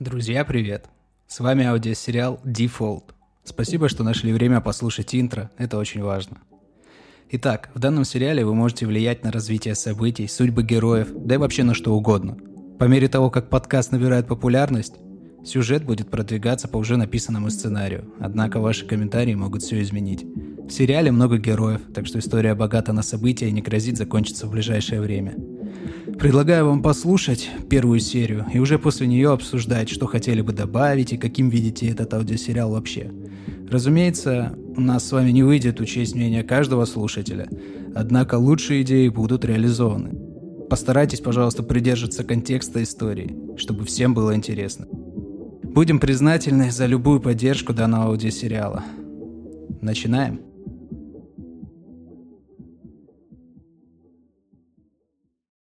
Друзья, привет! С вами аудиосериал Default. Спасибо, что нашли время послушать интро, это очень важно. Итак, в данном сериале вы можете влиять на развитие событий, судьбы героев, да и вообще на что угодно. По мере того, как подкаст набирает популярность, сюжет будет продвигаться по уже написанному сценарию, однако ваши комментарии могут все изменить. В сериале много героев, так что история богата на события и не грозит закончиться в ближайшее время. Предлагаю вам послушать первую серию и уже после нее обсуждать, что хотели бы добавить и каким видите этот аудиосериал вообще. Разумеется, у нас с вами не выйдет учесть мнение каждого слушателя, однако лучшие идеи будут реализованы. Постарайтесь, пожалуйста, придерживаться контекста истории, чтобы всем было интересно. Будем признательны за любую поддержку данного аудиосериала. Начинаем.